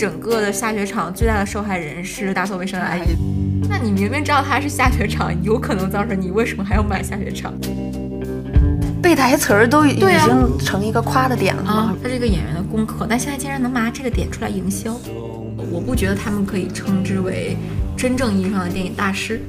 整个的下雪场最大的受害人是打扫卫生的阿姨。那你明明知道它是下雪场，有可能造成你为什么还要买下雪场？背台词儿都已经成一个夸的点了啊吗？，它是一个演员的功课，但现在竟然能拿这个点出来营销，我不觉得他们可以称之为真正意义上的电影大师。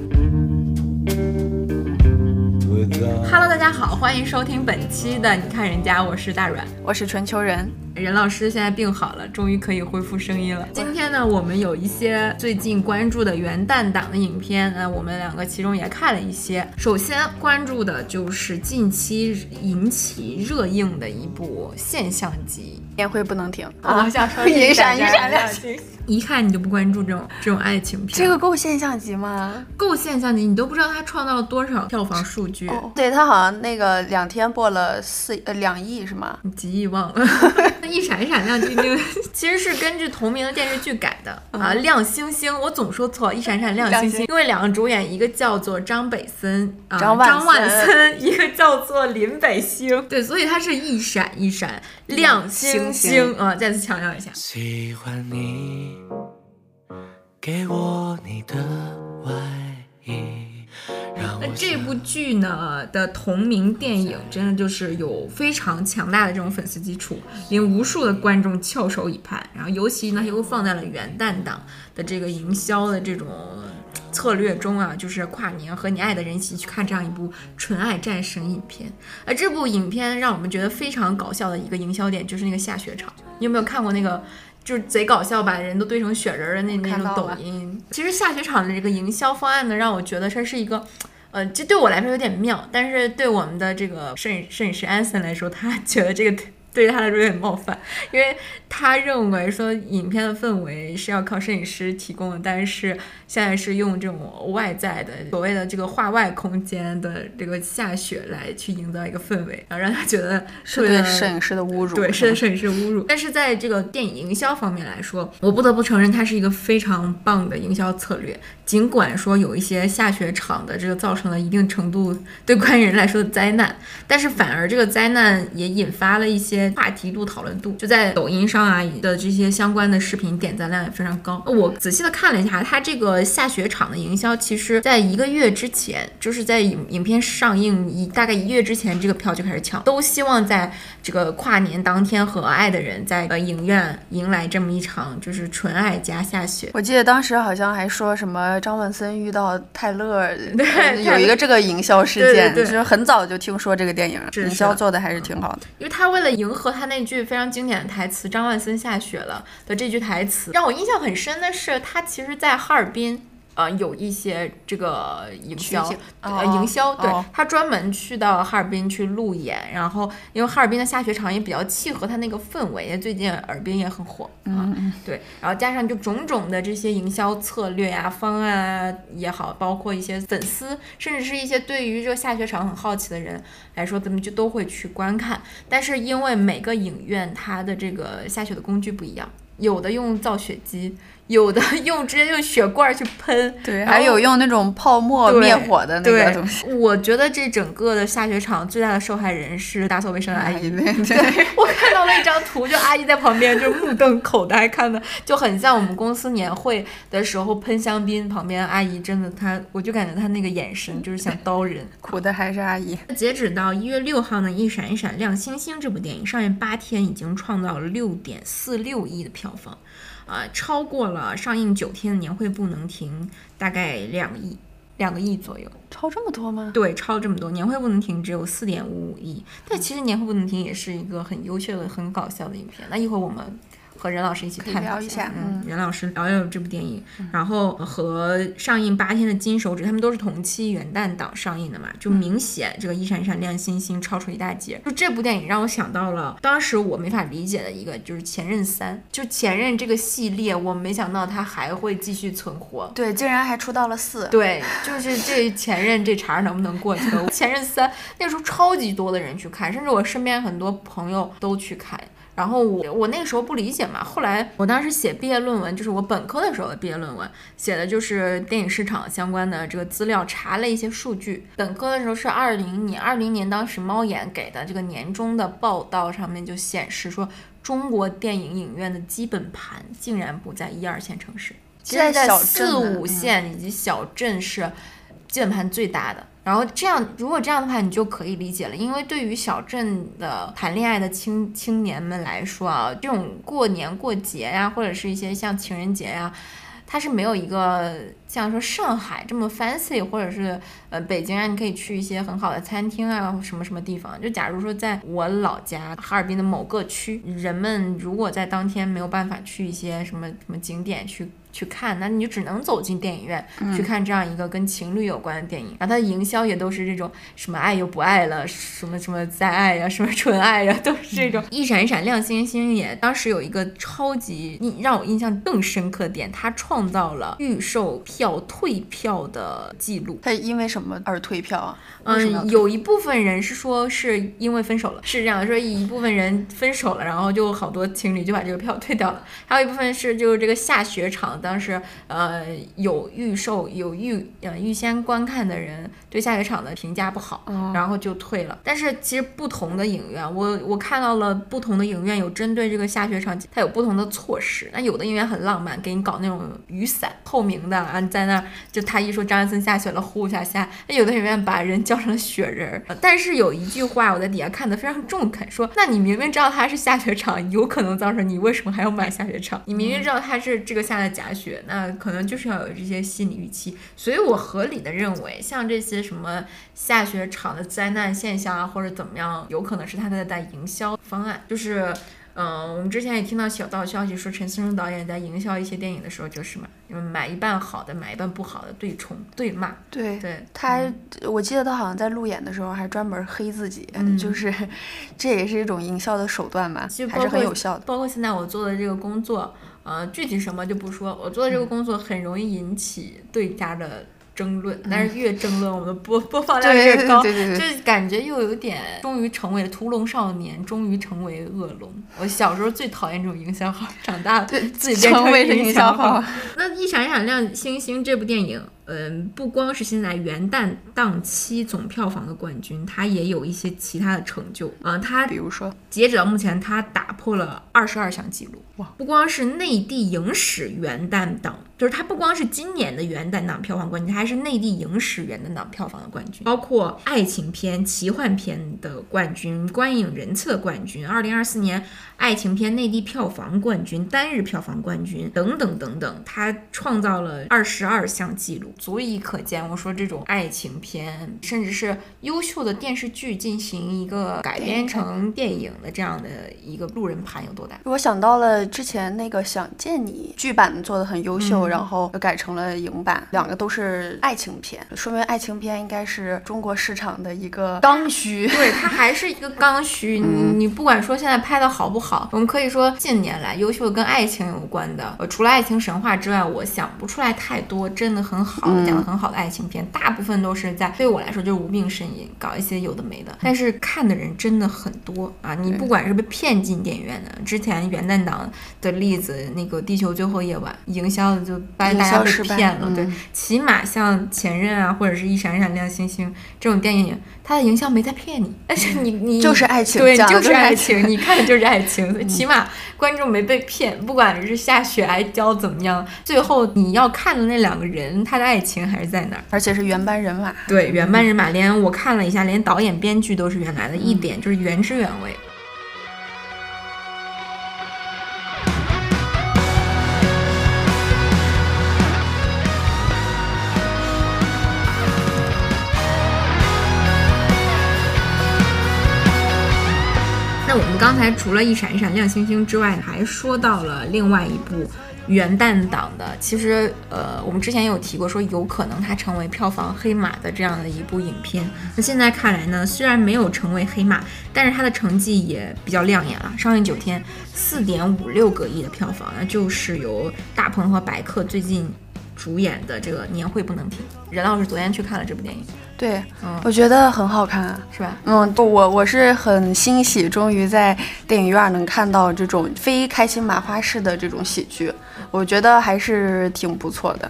Hello，大家好，欢迎收听本期的你看人家，我是大阮。我是春秋人，任老师现在病好了，终于可以恢复声音了。今天呢，我们有一些最近关注的元旦档的影片，呃，我们两个其中也看了一些。首先关注的就是近期引起热映的一部现象级宴会不能停我，想说 一闪一闪亮星，一看你就不关注这种这种爱情片。这个够现象级吗？够现象级，你都不知道它创造了多少票房数据，哦，对他好像那个两天播了四呃两亿是吗？你几亿忘了。那一闪一闪亮晶晶其实是根据同名的电视剧改的啊，亮星星，我总说错，一闪闪亮星星，因为两个主演，一个叫做张北森啊，张万万森，一个叫做林北星，对，所以它是一闪一闪亮星星啊，再次强调一下。喜欢你，给我你的外衣。那这部剧呢的同名电影，真的就是有非常强大的这种粉丝基础，令无数的观众翘首以盼。然后尤其呢又放在了元旦档的这个营销的这种策略中啊，就是跨年和你爱的人一起去看这样一部纯爱战神影片。而这部影片让我们觉得非常搞笑的一个营销点，就是那个下雪场。你有没有看过那个？就是贼搞笑，把人都堆成雪人的那那种抖音。其实下雪场的这个营销方案呢，让我觉得它是一个。呃，这对我来说有点妙，但是对我们的这个摄影摄影师安森来说，他觉得这个对他来说有点冒犯，因为他认为说影片的氛围是要靠摄影师提供的，但是现在是用这种外在的所谓的这个画外空间的这个下雪来去营造一个氛围，然后让他觉得是对摄影师的侮辱，对，是对摄影师的侮辱。但是在这个电影营销方面来说，我不得不承认它是一个非常棒的营销策略。尽管说有一些下雪场的这个造成了一定程度对观影人来说的灾难，但是反而这个灾难也引发了一些话题度、讨论度。就在抖音上啊的这些相关的视频点赞量也非常高。我仔细的看了一下，它这个下雪场的营销，其实在一个月之前，就是在影影片上映一大概一月之前，这个票就开始抢，都希望在这个跨年当天和爱的人在呃影院迎来这么一场就是纯爱加下雪。我记得当时好像还说什么。张万森遇到泰勒，对，有一个这个营销事件，对就是很早就听说这个电影，营销做的还是挺好的。因为他为了迎和他那句非常经典的台词“张万森下雪了”的这句台词，让我印象很深的是，他其实在哈尔滨。呃，有一些这个营销，哦、呃，营销，对、哦、他专门去到哈尔滨去路演，然后因为哈尔滨的下雪场也比较契合他那个氛围，最近尔滨也很火啊，嗯、对，然后加上就种种的这些营销策略啊、方案啊也好，包括一些粉丝，甚至是一些对于这个下雪场很好奇的人来说，咱们就都会去观看。但是因为每个影院它的这个下雪的工具不一样，有的用造雪机。有的 用直接用雪罐去喷，对，还有用那种泡沫灭火的那个东西。我觉得这整个的下雪场最大的受害人是打扫卫生的阿姨。对，对我看到了一张图，就阿姨在旁边就目瞪口呆看的，就很像我们公司年会的时候喷香槟，旁边阿姨真的她，我就感觉她那个眼神就是想刀人。苦的还是阿姨。截止到一月六号呢，《一闪一闪亮星星》这部电影上映八天，已经创造了六点四六亿的票房。啊，超过了上映九天的年会不能停，大概两亿，两个亿左右，超这么多吗？对，超这么多。年会不能停只有四点五五亿，但其实年会不能停也是一个很优秀的、很搞笑的影片。那一会儿我们和任老师一起探讨一下，嗯，任老师聊聊这部电影，嗯、然后和上映八天的《金手指》，他们都是同期元旦档上映的嘛，就明显这个一闪一闪亮星星超出一大截。就这部电影让我想到了当时我没法理解的一个，就是《前任三》，就《前任》这个系列，我没想到它还会继续存活，对，竟然还出到了四，对，就是这《前任》这茬能不能过去？《前任三》那时候超级多的人去看，甚至我身边很多朋友都去看。然后我我那个时候不理解嘛，后来我当时写毕业论文，就是我本科的时候的毕业论文，写的就是电影市场相关的这个资料，查了一些数据。本科的时候是二零年，二零年当时猫眼给的这个年终的报道上面就显示说，中国电影影院的基本盘竟然不在一二线城市，其实在在小四镇五线以及小镇是基本盘最大的。然后这样，如果这样的话，你就可以理解了，因为对于小镇的谈恋爱的青青年们来说啊，这种过年过节呀，或者是一些像情人节呀，它是没有一个像说上海这么 fancy，或者是呃北京啊，你可以去一些很好的餐厅啊，什么什么地方。就假如说在我老家哈尔滨的某个区，人们如果在当天没有办法去一些什么什么景点去。去看，那你就只能走进电影院、去看这样一个跟情侣有关的电影。然后它的营销也都是这种什么爱又不爱了，什么什么再爱呀，什么纯爱呀，都是这种。一闪一闪亮星星也当时有一个超级印让我印象更深刻的点，它创造了预售票退票的记录。他因为什么而退票啊？嗯，有一部分人是说是因为分手了，是这样说，一部分人分手了，然后就好多情侣就把这个票退掉了，还有一部分是就是这个下雪场当时呃有预售有预呃预先观看的人对下雪场的评价不好，然后就退了。但是其实不同的影院，我我看到了不同的影院有针对这个下雪场，它有不同的措施。那有的影院很浪漫，给你搞那种雨伞透明的啊，你在那儿就他一说张安森下雪了，呼一下下。那有的影院把人叫成雪人但是有一句话我在底下看的非常中肯，说那你明明知道它是下雪场，有可能造成你为什么还要买下雪场？你明明知道它是这个下的假雪，那可能就是要有这些心理预期。所以我合理的认为，像这些什么下雪场的灾难现象啊，或者怎么样，有可能是他在在营销方案，就是。嗯，我们之前也听到小道消息说，陈思诚导演在营销一些电影的时候，就是嘛，嗯买一半好的，买一半不好的，对冲对骂，对对，他，我记得他好像在路演的时候还专门黑自己，嗯 就是这也是一种营销的手段吧其实，还是很有效的。包括现在我做的这个工作，呃，具体什么就不说，我做的这个工作很容易引起对家的争论，但是越争论，我们的播 播放量越高，对对对就是感觉又有点，终于成为了屠龙少年，终于成为恶龙。我小时候最讨厌这种营销号，长大了对自己变成营营销号号。那《一闪一闪亮星星》这部电影，嗯，不光是现在元旦档期总票房的冠军，它也有一些其他的成就。嗯、它比如说，截止到目前，它打破了二十二项纪录。哇！不光是内地影史元旦档，就是它不光是今年的元旦档票房冠军，它还是内地影史元旦档票房的冠军，包括爱情片、奇幻片的冠军、观影人次的冠军，二零二四年爱情片内地票房冠军、单日票房冠军等等等等，它创造了二十二项纪录，足以可见，我说这种爱情片，甚至是优秀的电视剧进行一个改编成电影的这样的一个路人盘有多大？我想到了之前那个《想见你》剧版做的很优秀，嗯然后又改成了影版，两个都是爱情片，说明爱情片应该是中国市场的一个刚需。对，它 还是一个刚需。你你不管说现在拍的好不好，我们可以说近年来优秀的跟爱情有关的，呃，除了《爱情神话》之外，我想不出来太多真的很好的、讲的很好的爱情片。大部分都是在对我来说就是无病呻吟，搞一些有的没的。但是看的人真的很多啊！你不管是被骗进电影院的，之前元旦档的例子，那个《地球最后夜晚》营销的就把营大家被骗了，对嗯。起码像《前任》啊，或者是一闪闪亮星星这种电影，它的营销没在骗你，但是你你就是爱情对，就是是爱情情，你看的就是爱情，所以起码观众没被骗，不管是下雪还浇怎么样，最后你要看的那两个人，他的爱情还是在哪儿。而且是原班人马。对，原班人马，连我看了一下，连导演、编剧都是原来的，一点就是原汁原味。那我们刚才除了一闪一闪亮星星之外，还说到了另外一部元旦档的。其实，呃，我们之前有提过，说有可能它成为票房黑马的这样的一部影片。那现在看来呢，虽然没有成为黑马，但是它的成绩也比较亮眼了。上映九天，四点五六个亿的票房，那就是由大鹏和白客最近。主演的这个《年会不能停》。任老师昨天去看了这部电影，对，嗯我觉得很好看。是吧？嗯，不我我是很欣喜，终于在电影院能看到这种非开心麻花式的这种喜剧，我觉得还是挺不错的。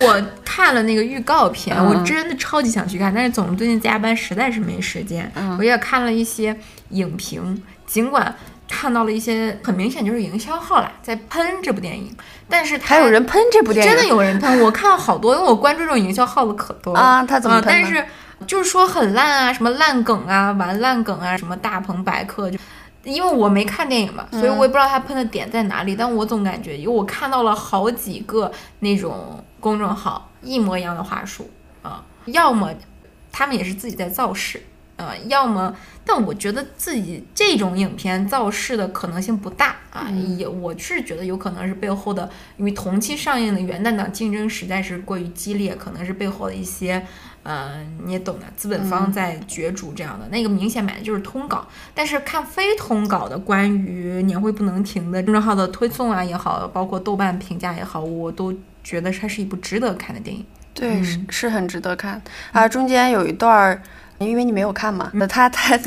我看了那个预告片，嗯我真的超级想去看，但是总最近加班，实在是没时间。嗯我也看了一些影评，尽管看到了一些很明显就是营销号啦在喷这部电影，但是还有人喷这部电影，真的有人喷，我看了好多，因为我关注这种营销号的可多了啊他怎么啊喷呢但是就是说很烂啊，什么烂梗啊，玩烂梗啊，什么大鹏百科就。因为我没看电影嘛，所以我也不知道他喷的点在哪里。但我总感觉，因为我看到了好几个那种公众号一模一样的话术啊，要么他们也是自己在造势，呃，要么，但我觉得自己这种影片造势的可能性不大啊，也我是觉得有可能是背后的，因为同期上映的元旦档竞争实在是过于激烈，可能是背后的一些。呃，你也懂的，资本方在角逐这样的，那个明显买的就是通稿。但是看非通稿的关于年会不能停的公众号的推送啊也好，包括豆瓣评价也好，我都觉得它是一部值得看的电影。对，是是很值得看啊。中间有一段儿，因为你没有看嘛，那他他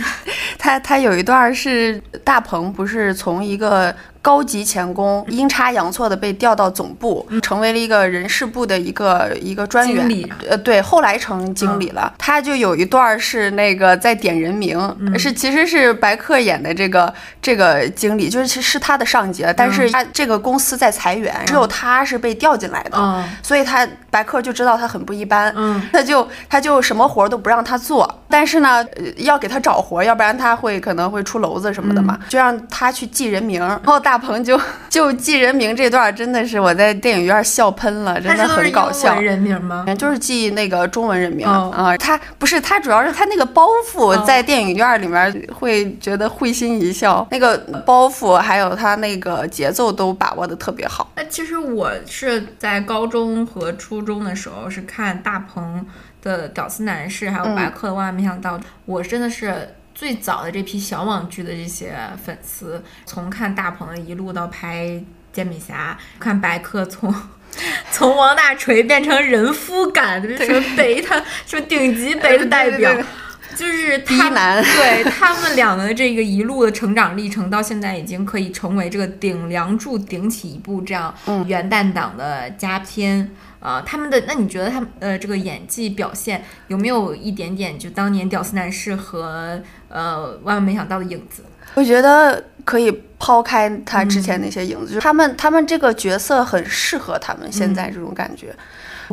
他他有一段是大鹏不是从一个高级钳工阴差阳错的被调到总部，成为了一个人事部的一个一个专员。经理，呃，对，后来成经理了。他就有一段儿是那个在点人名，是其实是白客演的这个这个经理，就是其实是他的上级了，但是他这个公司在裁员，只有他是被调进来的。哦，所以他白客就知道他很不一般，嗯，他就他就什么活儿都不让他做，但是呢，呃要给他找活儿，要不然他会可能会出篓子什么的嘛，嗯。就让他去记人名儿。然后大鹏就 就记人名这段儿真的是我在电影院笑喷了，真的很搞笑。人名吗？就是记那个中文人名啊、哦他不是他，主要是他那个包袱哦在电影院里面会觉得会心一笑，那个包袱还有他那个节奏都把握的特别好。那其实我是在高中和初中的时候是看大鹏的《屌丝男士》，还有白客的《万万没想到》我真的是。最早的这批小网剧的这些粉丝，从看大鹏一路到拍煎饼侠，看白客从 从王大锤变成人夫感，什么北他什么顶级北的代表，对对对就是他逼男对他们两个的这个一路的成长历程，到现在已经可以成为这个顶梁柱顶起一部这样元旦档的佳片。啊、他们的那你觉得他们呃这个演技表现有没有一点点就当年《屌丝男士》和呃万万没想到的影子？我觉得可以抛开他之前那些影子，就是他们他们这个角色很适合他们现在这种感觉，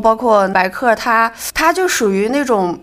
包括白客他他就属于那种。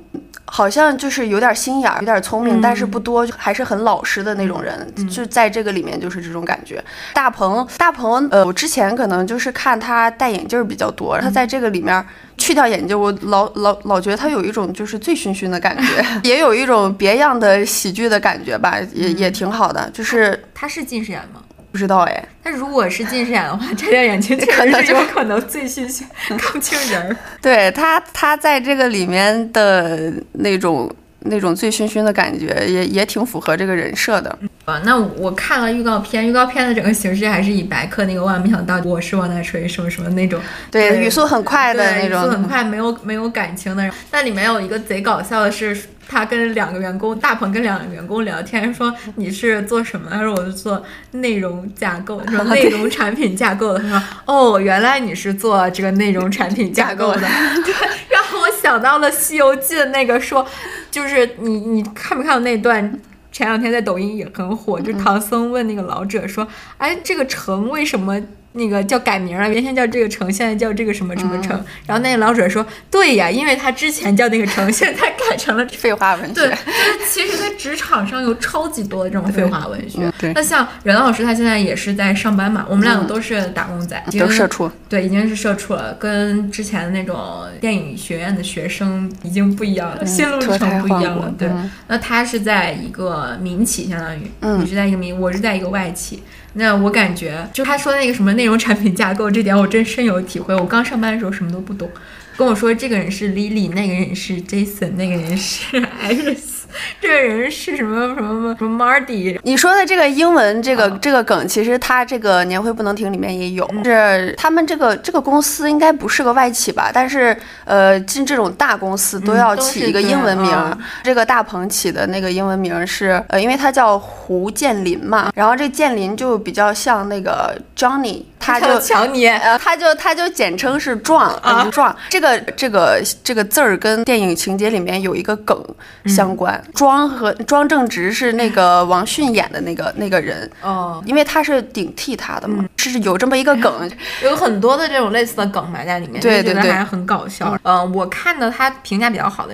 好像就是有点心眼儿，有点聪明，但是不多，还是很老实的那种人。就在这个里面就是这种感觉。大鹏，大鹏，呃，我之前可能就是看他戴眼镜儿比较多，他在这个里面去掉眼镜，我老老老觉得他有一种就是醉醺醺的感觉，也有一种别样的喜剧的感觉吧，也也挺好的。就是他是近视眼吗？不知道哎，那如果是近视眼的话，摘掉眼镜确可能就实有可能醉醺醺看不清人儿。对他他在这个里面的那种那种醉醺醺的感觉，也也挺符合这个人设的。啊，那我看了预告片，预告片的整个形式还是以白客那个万万没想到我是王大锤什么什么那种，对，语速很快的那种语速很。快，没有没有感情的人。但里面有一个贼搞笑的是，他跟两个员工，大鹏跟两个员工聊天，说你是做什么？他说我是做内容架构，说 内容产品架构的。他说哦，原来你是做这个内容产品架构的。对，让我想到了《西游记》的那个说，就是你你看没看到那段？前两天在抖音也很火，就唐僧问那个老者说：“哎，这个城为什么那个叫改名了？原先叫这个城，现在叫这个什么什么城？”然后那个老者说：“对呀，因为他之前叫那个城，现在 改成了这。”废话文对，学，就是其实，在职场上有超级多的这种废话文学嗯。对那像任老师，他现在也是在上班嘛，我们两个都是打工仔，都社畜。对，已经是社畜了，跟之前的那种电影学院的学生已经不一样了，心路历程不一样了。对，嗯那他是在一个民企，相当于，嗯你是在一个民，我是在一个外企。那我感觉，就他说的那个什么内容产品架构这点，我真深有体会。我刚上班的时候什么都不懂，跟我说这个人是 Lily，那个人是 Jason，那个人是 Alex。这个人是什么什么什么 Marty？你说的这个英文这个、嗯这个梗，其实他这个年会不能停里面也有，是他们这个这个公司应该不是个外企吧？但是呃，进这种大公司都要起一个英文名。嗯这个大鹏起的那个英文名是呃，因为他叫胡建林嘛，然后这建林就比较像那个 Johnny，他就叫乔尼。呃，他就他就简称是壮啊呃壮。这个这个这个字儿跟电影情节里面有一个梗相关。庄和庄正直是那个王迅演的那个那个人，哦，因为他是顶替他的嘛，是有这么一个梗。有很多的这种类似的梗埋在里面，对对对还很搞笑。嗯、我看的他评价比较好的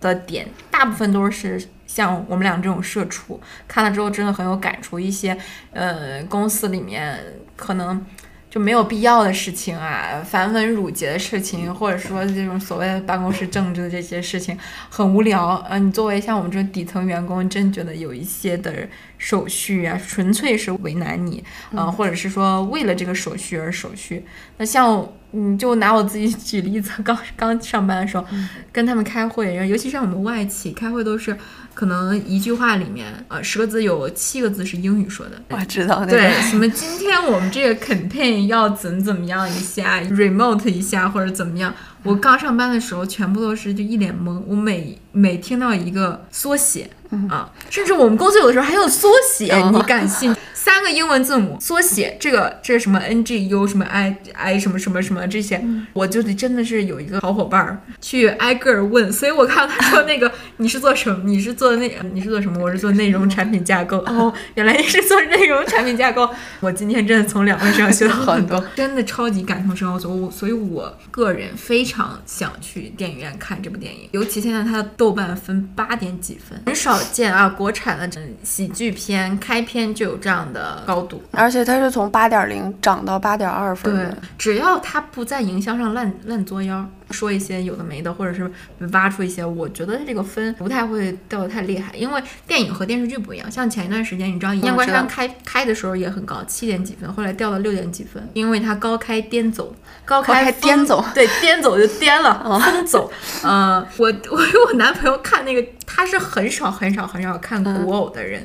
的点，大部分都是像我们俩这种社畜，看了之后真的很有感触。一些呃公司里面可能。就没有必要的事情啊，繁文缛节的事情，或者说这种所谓的办公室政治的这些事情，很无聊。呃，你作为像我们这种底层员工，真觉得有一些的手续啊，纯粹是为难你，啊、或者是说为了这个手续而手续。那像嗯，就拿我自己举例子，刚刚上班的时候，跟他们开会，然后尤其是像我们外企开会，都是可能一句话里面，呃，十个字有七个字是英语说的。我知道那对个，，什么今天我们这个 campaign 要怎么怎么样一下，remote 一下或者怎么样。我刚上班的时候，全部都是就一脸懵。我每每听到一个缩写啊，甚至我们公司有的时候还有缩写，嗯你敢信？三个英文字母缩写，这个这是什么 N G U 什么 I I 什么什么什么这些，我就得真的是有一个好伙伴儿去挨个儿问。所以我看到他说那个 你是做什么？你是做内你是做什么？我是做内容产品架构。哦，原来你是做内容产品架构。我今天真的从两位身上学到很多，真的超级感同身受。所以我所以我个人非常想去电影院看这部电影，尤其现在它的豆瓣分八点几分，很少见啊，国产的喜剧片开篇就有这样的高度。而且它是从八点零涨到八点二分对。，只要它不在营销上烂烂作妖，说一些有的没的，或者是挖出一些，我觉得这个分不太会掉的太厉害。因为电影和电视剧不一样，像前一段时间，你知道《一念关山开》开的时候也很高，七点几分，后来掉到六点几分，因为它高开颠走，高高开颠走。对，颠走就颠了，疯走。呃，我我我男朋友看那个，他是很少很少很少看古偶的人，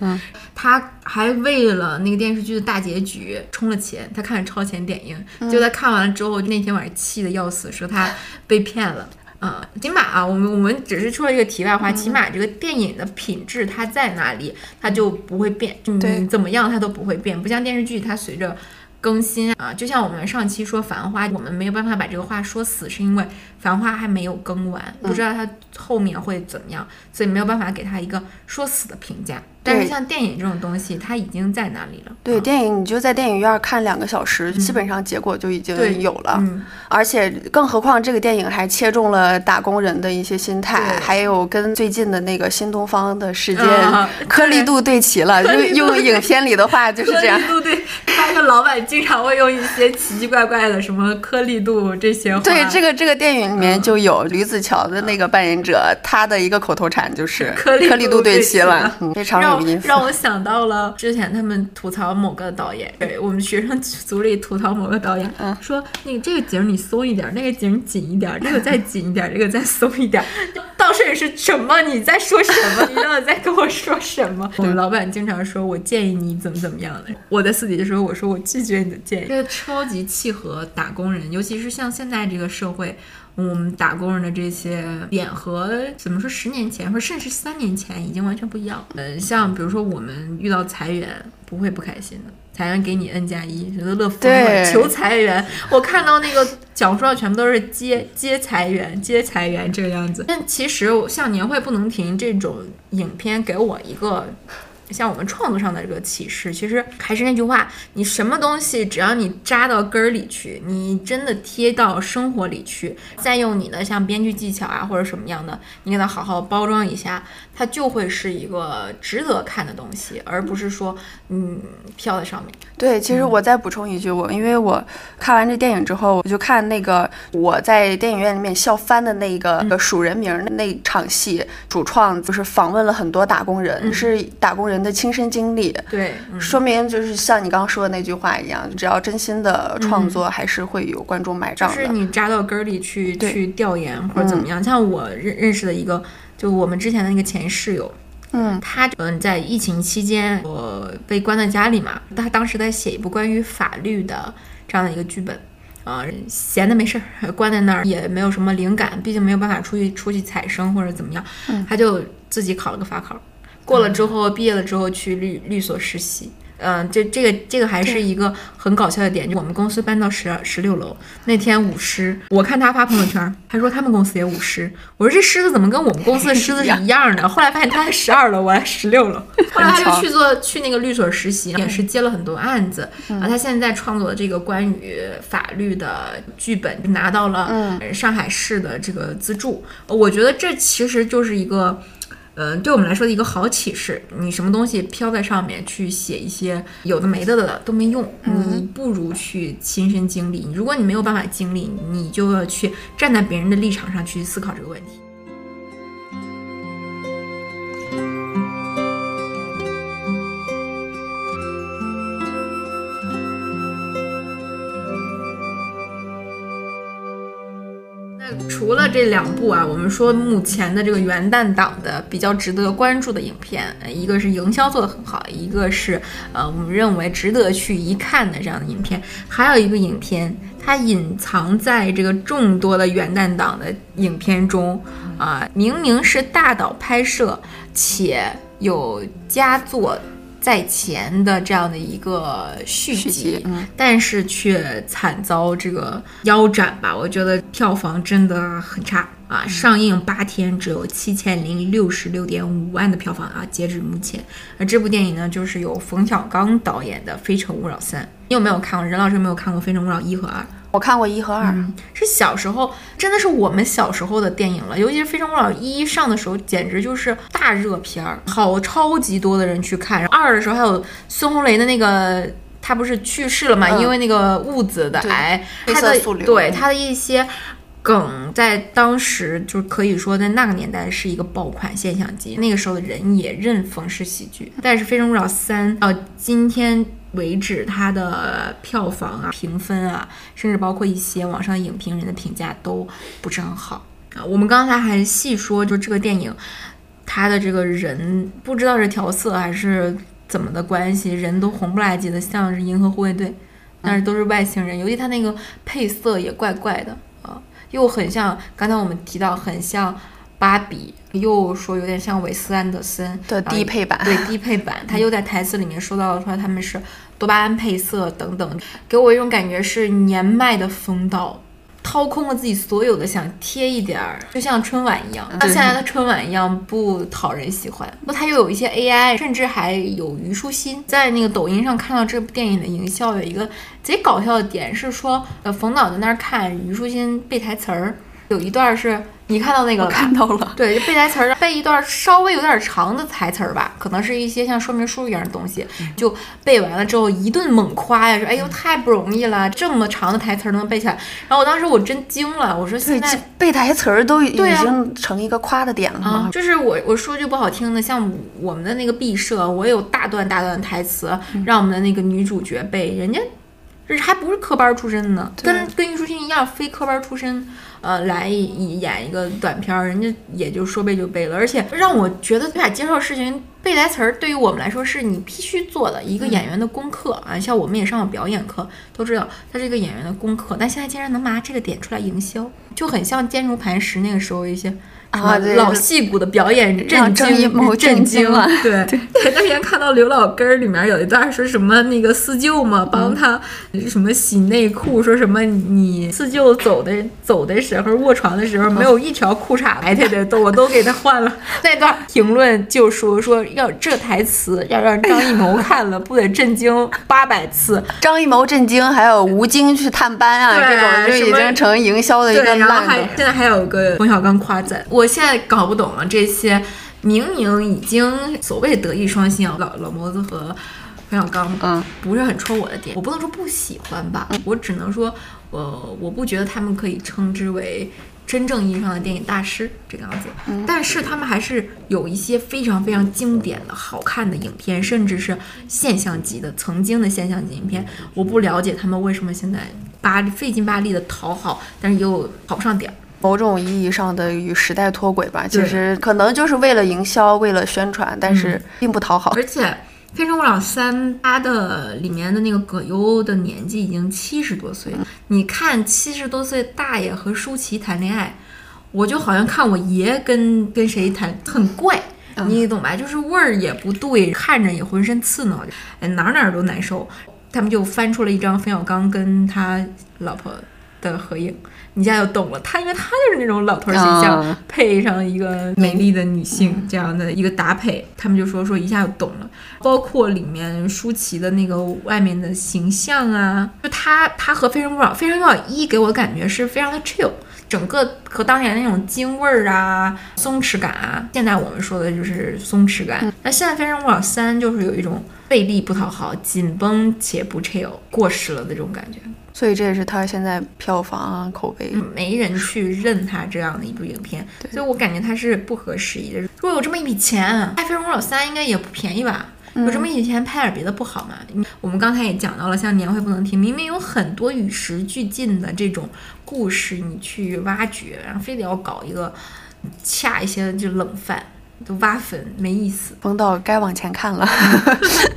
他还为了那个电视剧的大结局充了钱，他看了超前点映，就在看完了之后，那天晚上气得要死，说他被骗了。嗯，起码啊，我们我们只是说一个题外话，起码这个电影的品质它在哪里，它就不会变，对你怎么样它都不会变，不像电视剧，它随着更新啊，就像我们上期说《繁花》，我们没有办法把这个话说死，是因为《繁花》还没有更完，不知道它后面会怎么样，所以没有办法给它一个说死的评价。但是像电影这种东西，它已经在那里了。对，啊电影你就在电影院看两个小时，基本上结果就已经有了。嗯，而且更何况这个电影还切中了打工人的一些心态，还有跟最近的那个新东方的事件啊颗粒度对齐了。用用影片里的话就是这样。颗粒度对，他个老板经常会用一些奇奇怪怪的什么颗粒度这些话。对，这个这个电影里嗯面就有吕子乔的那个扮演者，他的一个口头禅就是颗粒度度对对齐齐了非常 让我想到了之前他们吐槽某个导演，对我们学生组里吐槽某个导演，嗯说那个这个景儿你松一点，那个景儿紧一点，这个再紧一点，这个再松一点。到摄影师什么？你在说什么？你到底在跟我说什么？我们老板经常说，我建议你怎么怎么样的。我在私底下说，我说我拒绝你的建议。这个超级契合打工人，尤其是像现在这个社会。我们打工人的这些点和怎么说，十年前或者甚至三年前已经完全不一样。嗯，像比如说我们遇到裁员，不会不开心的。裁员给你 N 加一，觉得乐疯了。求裁员，我看到那个讲述上全部都是接接裁员、接裁员这个样子。但其实像年会不能停这种影片，给我一个像我们创作上的这个启示，其实还是那句话，你什么东西只要你扎到根儿里去，你真的贴到生活里去，再用你的像编剧技巧啊或者什么样的，你给它好好包装一下，它就会是一个值得看的东西，而不是说嗯飘在上面。对，其实嗯。我再补充一句，我因为我看完这电影之后，我就看那个我在电影院里面笑翻的那个嗯。呃数人名儿的那场戏，主创就是访问了很多打工嗯。人，是打工人的亲身经历。对，嗯说明就是像你刚刚说的那句话一样，只要真心的创嗯作，还是会有观众买账的。就是你扎到根儿里去去调研或者怎么样。像我认认识的一个就我们之前的那个前室友，嗯他嗯在疫情期间我被关在家里嘛，他当时在写一部关于法律的这样的一个剧本。啊、闲的没事儿，关在那儿也没有什么灵感，毕竟没有办法出去出去采生或者怎么样，他就自己考了个法考，过了之后毕业了之后去律律所实习。嗯、这这个这个还是一个很搞笑的点，就我们公司搬到十二十六楼，那天舞狮，我看他发朋友圈，他说他们公司也舞狮，我说这狮子怎么跟我们公司的狮子是一样的？后来发现他在十二楼，我在十六楼。后来他就去做去那个律所实习，也是接了很多案子。然后，他现在创作的这个关于法律的剧本，拿到了呃上海市的这个资助。呃我觉得这其实就是一个。嗯，对我们来说的一个好启示，你什么东西飘在上面去写一些有的没的的都没用，你不如去亲身经历。如果你没有办法经历，你就要去站在别人的立场上去思考这个问题。除了这两部啊，我们说目前的这个元旦档的比较值得关注的影片，一个是营销做得很好，一个是呃我们认为值得去一看的这样的影片，还有一个影片，它隐藏在这个众多的元旦档的影片中，啊、明明是大导拍摄，且有佳作。在前的这样的一个续集，续集嗯但是却惨遭这个腰斩吧。我觉得票房真的很差啊！上映八天只有七千零六十六点五万的票房啊，截止目前。而这部电影呢，就是由冯小刚导演的《非诚勿扰三》，你有没有看过？任老师有没有看过《非诚勿扰一》和二？我看过一和二，是小时候，真的是我们小时候的电影了。尤其是《非诚勿扰一》上的时候，简直就是大热片儿，好超级多的人去看。二的时候还有孙红雷的那个。他不是去世了嘛？嗯因为那个痦子的癌，他的对他的一些梗，在当时就可以说在那个年代是一个爆款现象级。那个时候的人也认冯氏喜剧，但是《非诚勿扰三》到今天为止，它的票房啊、评分啊，甚至包括一些网上影评人的评价都不是很好啊。我们刚才还细说，就这个电影，它的这个人不知道是调色还是怎么的关系，人都红不拉几的，像是银河护卫队，但是都是外星人，尤其它那个配色也怪怪的啊，又很像刚才我们提到，很像芭比，又说有点像韦斯安德森的低配版对低配版，他又在台词里面说到了说他们是多巴胺配色等等，给我一种感觉是年迈的风道。掏空了自己所有的，想贴一点儿，就像春晚一样，像对现在的春晚一样不讨人喜欢。不，它又有一些 AI，甚至还有虞书欣。在那个抖音上看到这部电影的营销，有一个贼搞笑的点是说，呃，冯导在那儿看虞书欣背台词儿，有一段是你看到那个了？看到了。对，就背台词儿，背一段稍微有点长的台词儿吧，可能是一些像说明书一样的东西，就背完了之后一顿猛夸呀，说哎呦太不容易了，这么长的台词儿都能背起来。然后我当时我真惊了，我说现，在背台词儿都已经成一个夸的点了啊吗，？就是我我说句不好听的，像我们的那个毕设，我有大段大段的台词让我们的那个女主角背，人家这还不是科班出身呢，跟跟虞书欣一样，非科班出身，呃，来以演一个短片儿，人家也就说背就背了，而且让我觉得对俩介绍事情背台词儿，对于我们来说是你必须做的一个演员的功课啊，像我们也上过表演课，都知道它是一个演员的功课，但现在竟然能拿这个点出来营销，就很像坚如磐石那个时候一些。啊老戏骨的表演震惊震震惊了 对，前段时间看到刘老根儿里面有一段说什么那个四舅嘛，帮他什么洗内裤，说什么你四舅走的走的时候卧床的时候没有一条裤衩白的的，都我都给他换了。那段评论就说说要这台词要让张艺谋看了不得震惊八百次，张艺谋震惊，还有吴京去探班啊，对这种就已经成营销的一个对，然后还烂的。现在还有个冯小刚夸赞，我现在搞不懂了这些明明已经所谓德艺双馨啊，老老谋子和冯小刚，嗯，不是很戳我的点，我不能说不喜欢吧，我只能说，呃，我不觉得他们可以称之为。真正意义上的电影大师这个样子，但是他们还是有一些非常非常经典的好看的影片，甚至是现象级的曾经的现象级影片。我不了解他们为什么现在巴费劲巴力的讨好，但是又讨不上点儿。某种意义上的与时代脱轨吧。其实可能就是为了营销，为了宣传，但是并不讨好。而且《非诚勿扰三》它的里面的那个葛优的年纪已经七十多岁了，你看七十多岁大爷和舒淇谈恋爱，我就好像看我爷跟跟谁谈，很怪。你懂吧？就是味儿也不对，看着也浑身刺挠，哎，哪儿哪儿都难受。他们就翻出了一张冯小刚跟他老婆的合影，你一下就懂了。他因为他就是那种老头儿形象，啊配上一个美丽的女性这样的一个搭配，他们就说说一下就懂了。包括里面舒淇的那个外面的形象啊，就他他和《非诚勿扰》《非诚勿扰一》给我的感觉是非常的 chill。整个和当年那种京味儿啊、松弛感啊，现在我们说的就是松弛感。那现在《非诚勿扰三》就是有一种费力不讨好、紧绷且不 chill、过时了的这种感觉。所以这也是他现在票房啊、口碑。没人去认他这样的一部影片，所以我感觉他是不合时宜的。如果有这么一笔钱，拍《非诚勿扰三》应该也不便宜吧？有这么一笔钱，拍点别的不好吗？我们刚才也讲到了，像《年会不能停》，明明有很多与时俱进的这种故事，你去挖掘，然后非得要搞一个恰一些就冷饭，都挖粉，没意思。冯导该往前看了。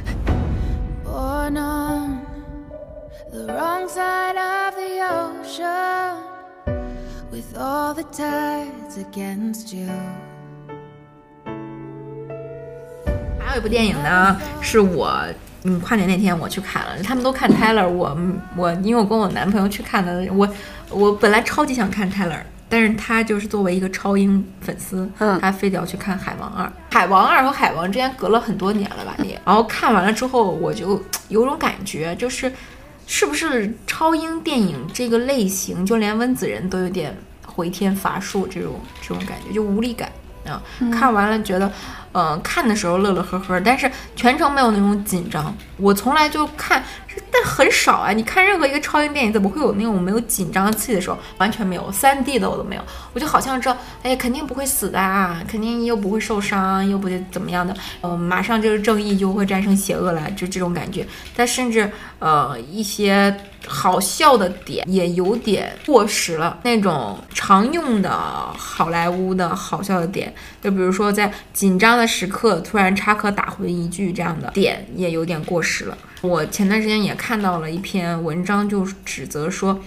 the wrong side of the ocean, with all the tides against you. 还有一部电影呢，是我嗯跨年那天我去看了，他们都看 Tyler，我我因为我跟我男朋友去看的，我我本来超级想看 Tyler。但是他就是作为一个超英粉丝，嗯他非得要去看《海王二》。《海王二》和《海王》之间隔了很多年了吧也。然后看完了之后，我就有种感觉，就是是不是超英电影这个类型，就连温子仁都有点回天乏术这种这种感觉，就无力感啊。看完了觉得，呃，看的时候乐乐呵呵，但是全程没有那种紧张。我从来就看，但很少啊。你看任何一个超英电影，怎么会有那种没有紧张刺激的时候？完全没有，三 D 的我都没有。我就好像知道，哎，肯定不会死的啊，肯定又不会受伤，又不会怎么样的，呃，马上就是正义就会战胜邪恶了，就这种感觉。但甚至呃一些好笑的点也有点过时了，那种常用的好莱坞的好笑的点，就比如说在紧张的时刻突然插科打诨一句这样的点，也有点过时了。我前段时间也看到了一篇文章，就指责说。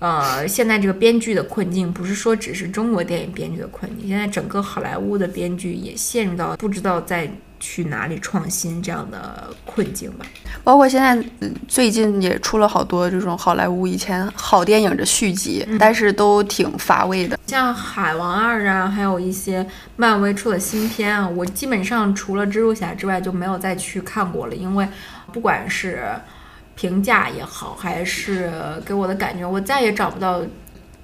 呃，现在这个编剧的困境，不是说只是中国电影编剧的困境，现在整个好莱坞的编剧也陷入到不知道在去哪里创新这样的困境吧。包括现在嗯最近也出了好多这种好莱坞以前好电影的续集，但是都挺乏味的。像《海王二》啊，还有一些漫威出的新片啊，我基本上除了蜘蛛侠之外就没有再去看过了，因为不管是评价也好，还是给我的感觉，我再也找不到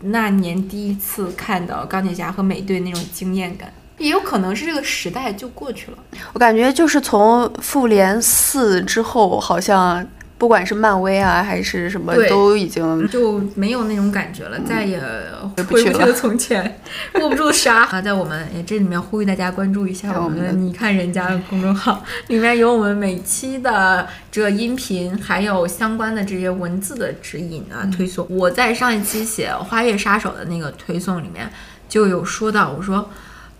那年第一次看到钢铁侠和美队那种惊艳感。也有可能是这个时代就过去了。我感觉就是从复联四之后，好像不管是漫威啊还是什么，都已经就没有那种感觉了，再也回不去了从前，握不住沙啊！在我们也这里面呼吁大家关注一下我们的“我们的你看人家”公众号，里面有我们每期的这个音频，还有相关的这些文字的指引啊、推送。我在上一期写《花月杀手》的那个推送里面就有说到，我说。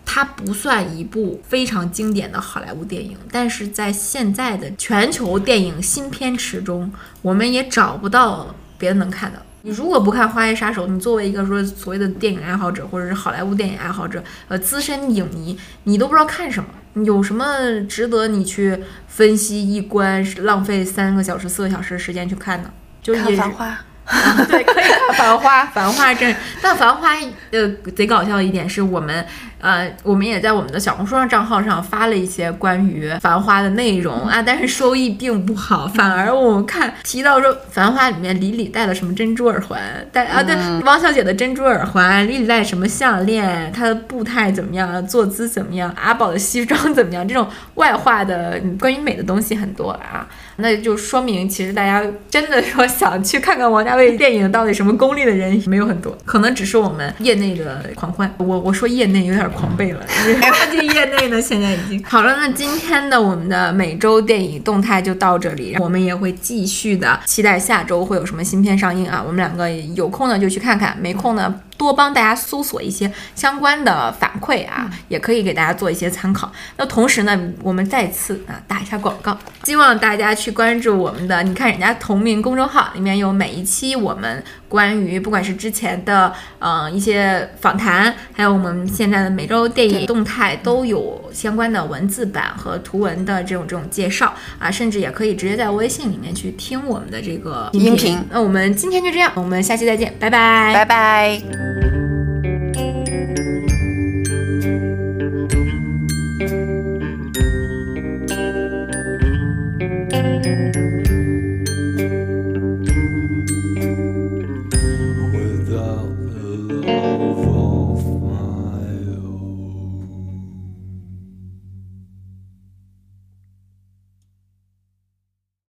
它不算一部非常经典的好莱坞电影，但是在现在的全球电影新片池中，我们也找不到别的能看的。你如果不看《花月杀手》，你作为一个说所谓的电影爱好者或者是好莱坞电影爱好者，呃，资深影迷，你都不知道看什么，有什么值得你去分析一观，浪费三个小时、四个小时时间去看呢？就是《繁花》。啊，对，可以看《繁花》，《繁花》真，但《繁花》呃贼搞笑的一点是我们呃我们也在我们的小红书上账号上发了一些关于《繁花》的内容啊，但是收益并不好，反而我们看提到说《繁花》里面李李戴了什么珍珠耳环，戴啊对，汪小姐的珍珠耳环，李李戴什么项链，她的步态怎么样，坐姿怎么样，阿宝的西装怎么样，这种外化的嗯关于美的东西很多啊。那就说明，其实大家真的说想去看看王家卫电影到底什么功力的人没有很多，可能只是我们业内的狂欢。我我说业内有点狂背了，人家业内呢现在已经 好了。那今天的我们的每周电影动态就到这里，我们也会继续的期待下周会有什么新片上映啊。我们两个有空呢就去看看，没空呢多帮大家搜索一些相关的反馈啊，也可以给大家做一些参考。那同时呢，我们再次啊打一下广告，希望大家去关注我们的，你看人家同名公众号里面有每一期我们关于不管是之前的嗯、呃一些访谈，还有我们现在的每周电影动态都有相关的文字版和图文的这种这种介绍啊，甚至也可以直接在微信里面去听我们的这个音频。那我们今天就这样，我们下期再见，拜拜，拜拜。